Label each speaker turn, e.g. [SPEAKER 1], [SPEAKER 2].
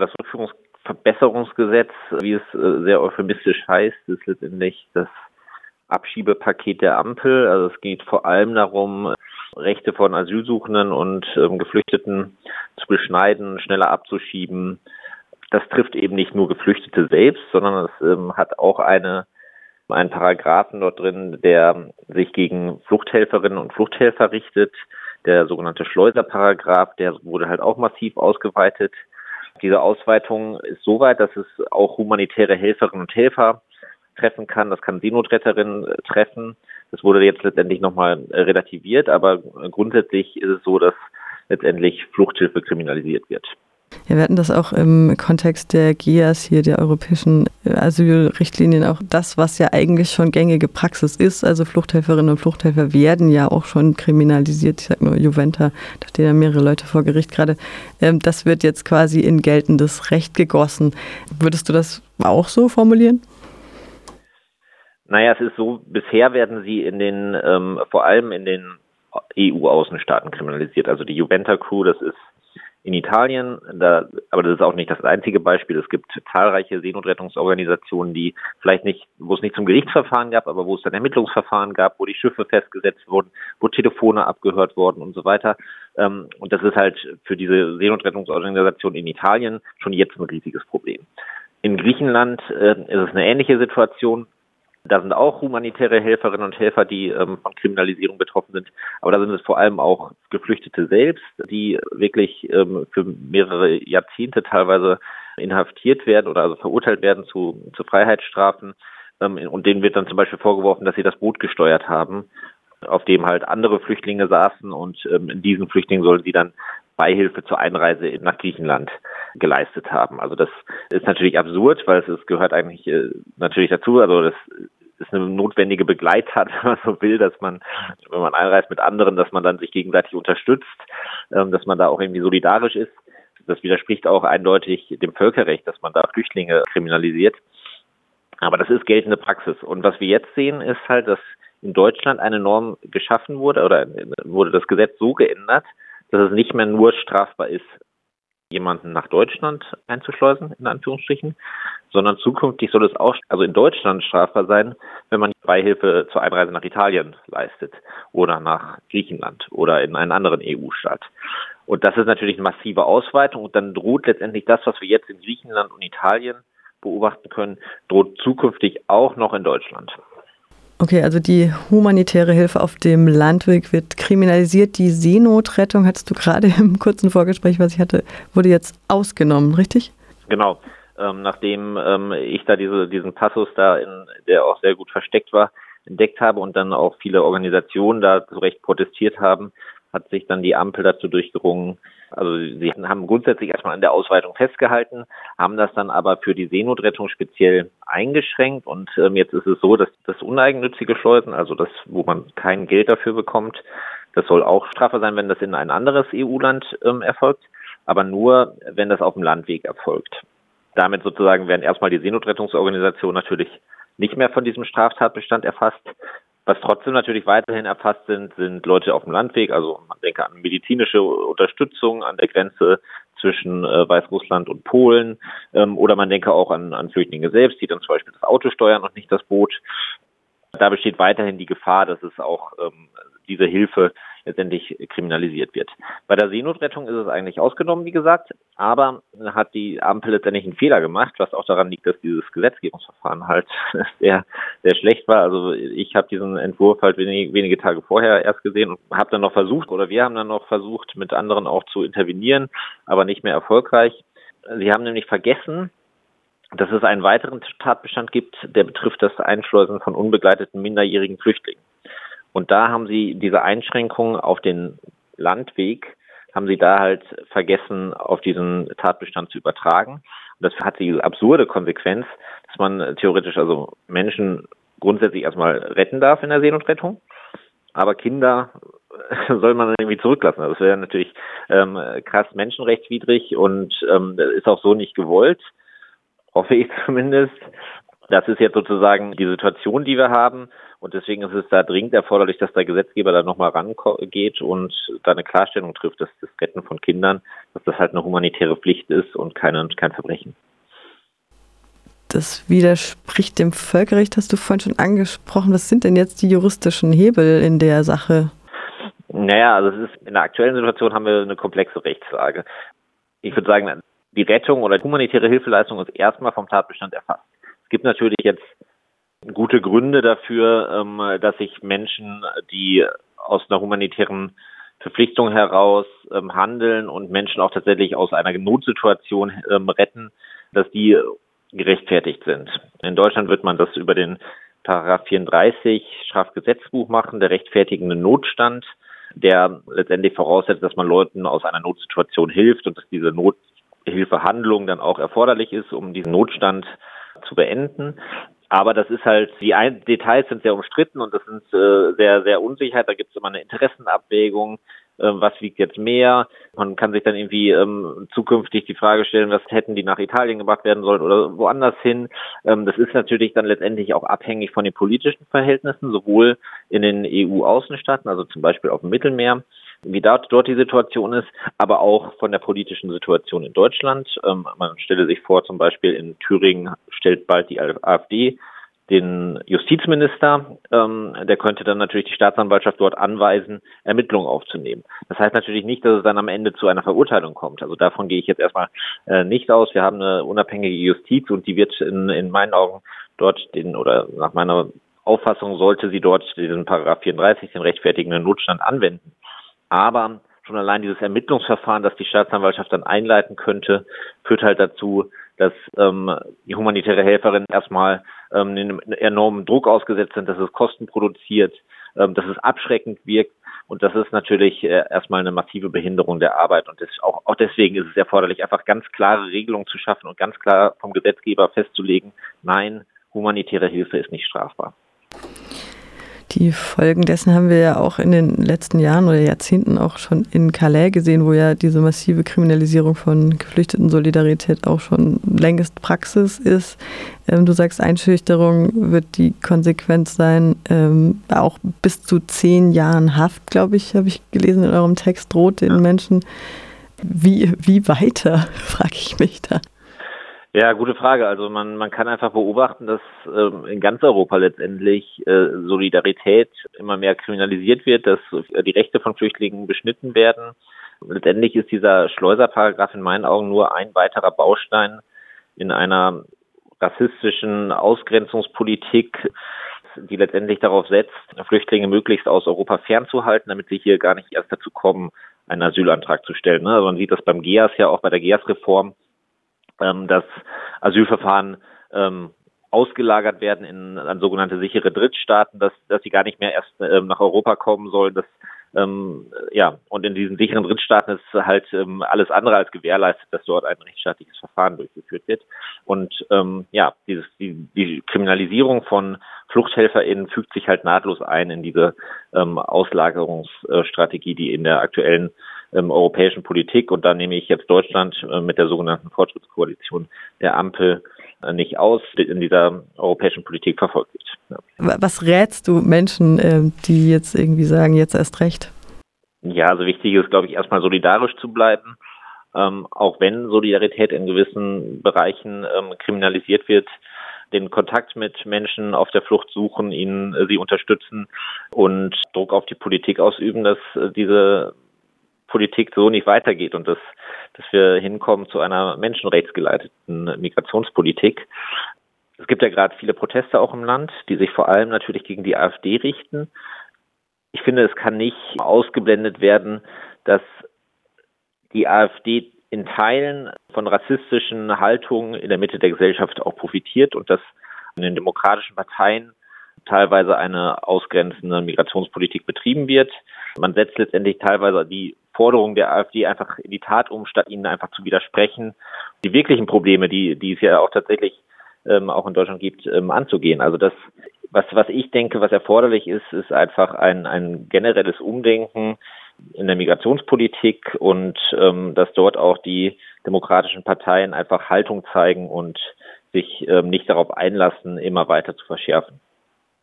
[SPEAKER 1] Das Rückführungsverbesserungsgesetz, wie es äh, sehr euphemistisch heißt, ist letztendlich das Abschiebepaket der Ampel. Also es geht vor allem darum, Rechte von Asylsuchenden und ähm, Geflüchteten zu beschneiden, schneller abzuschieben. Das trifft eben nicht nur Geflüchtete selbst, sondern es ähm, hat auch eine einen Paragraphen dort drin, der sich gegen Fluchthelferinnen und Fluchthelfer richtet. Der sogenannte Schleuserparagraph, der wurde halt auch massiv ausgeweitet. Diese Ausweitung ist so weit, dass es auch humanitäre Helferinnen und Helfer treffen kann. Das kann Seenotretterinnen äh, treffen. Das wurde jetzt letztendlich nochmal äh, relativiert, aber grundsätzlich ist es so, dass letztendlich Fluchthilfe kriminalisiert wird.
[SPEAKER 2] Wir hatten das auch im Kontext der GIAS hier, der europäischen äh, Asylrichtlinien, auch das, was ja eigentlich schon gängige Praxis ist. Also Fluchthelferinnen und Fluchthelfer werden ja auch schon kriminalisiert. Ich sage nur Juventa, da stehen ja mehrere Leute vor Gericht gerade. Ähm, das wird jetzt quasi in geltendes Recht gegossen. Würdest du das auch so formulieren?
[SPEAKER 1] Naja, es ist so, bisher werden sie in den, ähm, vor allem in den EU-Außenstaaten kriminalisiert. Also die Juventa Crew, das ist in Italien, da, aber das ist auch nicht das einzige Beispiel. Es gibt zahlreiche Seenotrettungsorganisationen, die vielleicht nicht, wo es nicht zum Gerichtsverfahren gab, aber wo es dann Ermittlungsverfahren gab, wo die Schiffe festgesetzt wurden, wo Telefone abgehört wurden und so weiter. Ähm, und das ist halt für diese Seenotrettungsorganisation in Italien schon jetzt ein riesiges Problem. In Griechenland äh, ist es eine ähnliche Situation. Da sind auch humanitäre Helferinnen und Helfer, die ähm, von Kriminalisierung betroffen sind. Aber da sind es vor allem auch Geflüchtete selbst, die wirklich ähm, für mehrere Jahrzehnte teilweise inhaftiert werden oder also verurteilt werden zu, zu Freiheitsstrafen. Ähm, und denen wird dann zum Beispiel vorgeworfen, dass sie das Boot gesteuert haben, auf dem halt andere Flüchtlinge saßen und ähm, diesen Flüchtlingen sollen sie dann Beihilfe zur Einreise nach Griechenland geleistet haben. Also das ist natürlich absurd, weil es, es gehört eigentlich äh, natürlich dazu. Also das ist eine notwendige Begleittat, wenn man so will, dass man, wenn man einreist mit anderen, dass man dann sich gegenseitig unterstützt, ähm, dass man da auch irgendwie solidarisch ist. Das widerspricht auch eindeutig dem Völkerrecht, dass man da Flüchtlinge kriminalisiert. Aber das ist geltende Praxis. Und was wir jetzt sehen, ist halt, dass in Deutschland eine Norm geschaffen wurde oder wurde das Gesetz so geändert, dass es nicht mehr nur strafbar ist, jemanden nach Deutschland einzuschleusen, in Anführungsstrichen, sondern zukünftig soll es auch, also in Deutschland strafbar sein, wenn man Beihilfe zur Einreise nach Italien leistet oder nach Griechenland oder in einen anderen EU-Staat. Und das ist natürlich eine massive Ausweitung und dann droht letztendlich das, was wir jetzt in Griechenland und Italien beobachten können, droht zukünftig auch noch in Deutschland.
[SPEAKER 2] Okay, also die humanitäre Hilfe auf dem Landweg wird kriminalisiert. Die Seenotrettung, hattest du gerade im kurzen Vorgespräch, was ich hatte, wurde jetzt ausgenommen, richtig?
[SPEAKER 1] Genau. Ähm, nachdem ähm, ich da diese, diesen Passus da, in, der auch sehr gut versteckt war, entdeckt habe und dann auch viele Organisationen da zu Recht protestiert haben, hat sich dann die Ampel dazu durchgerungen, also sie haben grundsätzlich erstmal an der Ausweitung festgehalten, haben das dann aber für die Seenotrettung speziell eingeschränkt und ähm, jetzt ist es so, dass das uneigennützige Schleusen, also das, wo man kein Geld dafür bekommt, das soll auch Strafe sein, wenn das in ein anderes EU-Land ähm, erfolgt, aber nur, wenn das auf dem Landweg erfolgt. Damit sozusagen werden erstmal die Seenotrettungsorganisationen natürlich nicht mehr von diesem Straftatbestand erfasst. Was trotzdem natürlich weiterhin erfasst sind, sind Leute auf dem Landweg, also man denke an medizinische Unterstützung an der Grenze zwischen äh, Weißrussland und Polen ähm, oder man denke auch an, an Flüchtlinge selbst, die dann zum Beispiel das Auto steuern und nicht das Boot. Da besteht weiterhin die Gefahr, dass es auch ähm, diese Hilfe letztendlich kriminalisiert wird. Bei der Seenotrettung ist es eigentlich ausgenommen, wie gesagt, aber hat die Ampel letztendlich einen Fehler gemacht, was auch daran liegt, dass dieses Gesetzgebungsverfahren halt sehr, sehr schlecht war. Also ich habe diesen Entwurf halt wenige, wenige Tage vorher erst gesehen und habe dann noch versucht, oder wir haben dann noch versucht, mit anderen auch zu intervenieren, aber nicht mehr erfolgreich. Sie haben nämlich vergessen, dass es einen weiteren Tatbestand gibt, der betrifft das Einschleusen von unbegleiteten minderjährigen Flüchtlingen. Und da haben sie diese Einschränkungen auf den Landweg, haben sie da halt vergessen, auf diesen Tatbestand zu übertragen. Und das hat die absurde Konsequenz, dass man theoretisch also Menschen grundsätzlich erstmal retten darf in der Seenotrettung, aber Kinder soll man irgendwie zurücklassen. Das wäre natürlich ähm, krass menschenrechtswidrig und ähm, ist auch so nicht gewollt, hoffe ich zumindest. Das ist jetzt sozusagen die Situation, die wir haben. Und deswegen ist es da dringend erforderlich, dass der Gesetzgeber da nochmal rangeht und da eine Klarstellung trifft, dass das Retten von Kindern, dass das halt eine humanitäre Pflicht ist und keine, kein Verbrechen.
[SPEAKER 2] Das widerspricht dem Völkerrecht, hast du vorhin schon angesprochen. Was sind denn jetzt die juristischen Hebel in der Sache?
[SPEAKER 1] Naja, also es ist in der aktuellen Situation haben wir eine komplexe Rechtslage. Ich würde sagen, die Rettung oder humanitäre Hilfeleistung ist erstmal vom Tatbestand erfasst. Es gibt natürlich jetzt gute Gründe dafür, ähm, dass sich Menschen, die aus einer humanitären Verpflichtung heraus ähm, handeln und Menschen auch tatsächlich aus einer Notsituation ähm, retten, dass die gerechtfertigt sind. In Deutschland wird man das über den Paragraph 34 Strafgesetzbuch machen, der rechtfertigende Notstand, der letztendlich voraussetzt, dass man Leuten aus einer Notsituation hilft und dass diese Nothilfehandlung dann auch erforderlich ist, um diesen Notstand zu beenden. Aber das ist halt, die Ein Details sind sehr umstritten und das sind äh, sehr, sehr unsicher. Da gibt es immer eine Interessenabwägung. Äh, was wiegt jetzt mehr? Man kann sich dann irgendwie ähm, zukünftig die Frage stellen, was hätten die nach Italien gebracht werden sollen oder woanders hin. Ähm, das ist natürlich dann letztendlich auch abhängig von den politischen Verhältnissen, sowohl in den EU-Außenstaaten, also zum Beispiel auf dem Mittelmeer, wie dort, dort die Situation ist, aber auch von der politischen Situation in Deutschland. Ähm, man stelle sich vor, zum Beispiel in Thüringen stellt bald die AfD den Justizminister, ähm, der könnte dann natürlich die Staatsanwaltschaft dort anweisen, Ermittlungen aufzunehmen. Das heißt natürlich nicht, dass es dann am Ende zu einer Verurteilung kommt. Also davon gehe ich jetzt erstmal äh, nicht aus. Wir haben eine unabhängige Justiz und die wird in, in meinen Augen dort den oder nach meiner Auffassung sollte sie dort diesen Paragraph 34, den rechtfertigenden Notstand anwenden. Aber schon allein dieses Ermittlungsverfahren, das die Staatsanwaltschaft dann einleiten könnte, führt halt dazu, dass ähm, die humanitäre Helferin erstmal ähm, einem enormen Druck ausgesetzt sind, dass es Kosten produziert, ähm, dass es abschreckend wirkt. Und das ist natürlich äh, erstmal eine massive Behinderung der Arbeit. Und das, auch, auch deswegen ist es erforderlich, einfach ganz klare Regelungen zu schaffen und ganz klar vom Gesetzgeber festzulegen, nein, humanitäre Hilfe ist nicht strafbar.
[SPEAKER 2] Die Folgen dessen haben wir ja auch in den letzten Jahren oder Jahrzehnten auch schon in Calais gesehen, wo ja diese massive Kriminalisierung von geflüchteten Solidarität auch schon längst Praxis ist. Ähm, du sagst, Einschüchterung wird die Konsequenz sein. Ähm, auch bis zu zehn Jahren Haft, glaube ich, habe ich gelesen in eurem Text, droht den Menschen. Wie, wie weiter, frage ich mich da.
[SPEAKER 1] Ja, gute Frage. Also man, man kann einfach beobachten, dass ähm, in ganz Europa letztendlich äh, Solidarität immer mehr kriminalisiert wird, dass die Rechte von Flüchtlingen beschnitten werden. Letztendlich ist dieser Schleuserparagraph in meinen Augen nur ein weiterer Baustein in einer rassistischen Ausgrenzungspolitik, die letztendlich darauf setzt, Flüchtlinge möglichst aus Europa fernzuhalten, damit sie hier gar nicht erst dazu kommen, einen Asylantrag zu stellen. Also man sieht das beim GEAS ja auch bei der GEAS-Reform ähm, dass Asylverfahren ähm, ausgelagert werden in an sogenannte sichere Drittstaaten, dass, dass sie gar nicht mehr erst ähm, nach Europa kommen sollen. Dass, ähm, ja, und in diesen sicheren Drittstaaten ist halt ähm, alles andere als gewährleistet, dass dort ein rechtsstaatliches Verfahren durchgeführt wird. Und ähm, ja, dieses, die, die Kriminalisierung von FluchthelferInnen fügt sich halt nahtlos ein in diese ähm, Auslagerungsstrategie, die in der aktuellen ähm, europäischen Politik. Und da nehme ich jetzt Deutschland äh, mit der sogenannten Fortschrittskoalition der Ampel äh, nicht aus, die in dieser europäischen Politik verfolgt wird.
[SPEAKER 2] Ja. Was rätst du Menschen, äh, die jetzt irgendwie sagen, jetzt erst recht?
[SPEAKER 1] Ja, also wichtig ist, glaube ich, erstmal solidarisch zu bleiben. Ähm, auch wenn Solidarität in gewissen Bereichen ähm, kriminalisiert wird, den Kontakt mit Menschen auf der Flucht suchen, ihnen äh, sie unterstützen und Druck auf die Politik ausüben, dass äh, diese Politik so nicht weitergeht und dass, dass wir hinkommen zu einer menschenrechtsgeleiteten Migrationspolitik. Es gibt ja gerade viele Proteste auch im Land, die sich vor allem natürlich gegen die AfD richten. Ich finde, es kann nicht ausgeblendet werden, dass die AfD in Teilen von rassistischen Haltungen in der Mitte der Gesellschaft auch profitiert und dass in den demokratischen Parteien teilweise eine ausgrenzende Migrationspolitik betrieben wird. Man setzt letztendlich teilweise die Forderungen der AfD einfach in die Tat um, statt ihnen einfach zu widersprechen, die wirklichen Probleme, die, die es ja auch tatsächlich ähm, auch in Deutschland gibt, ähm, anzugehen. Also das, was, was ich denke, was erforderlich ist, ist einfach ein, ein generelles Umdenken in der Migrationspolitik und ähm, dass dort auch die demokratischen Parteien einfach Haltung zeigen und sich ähm, nicht darauf einlassen, immer weiter zu verschärfen.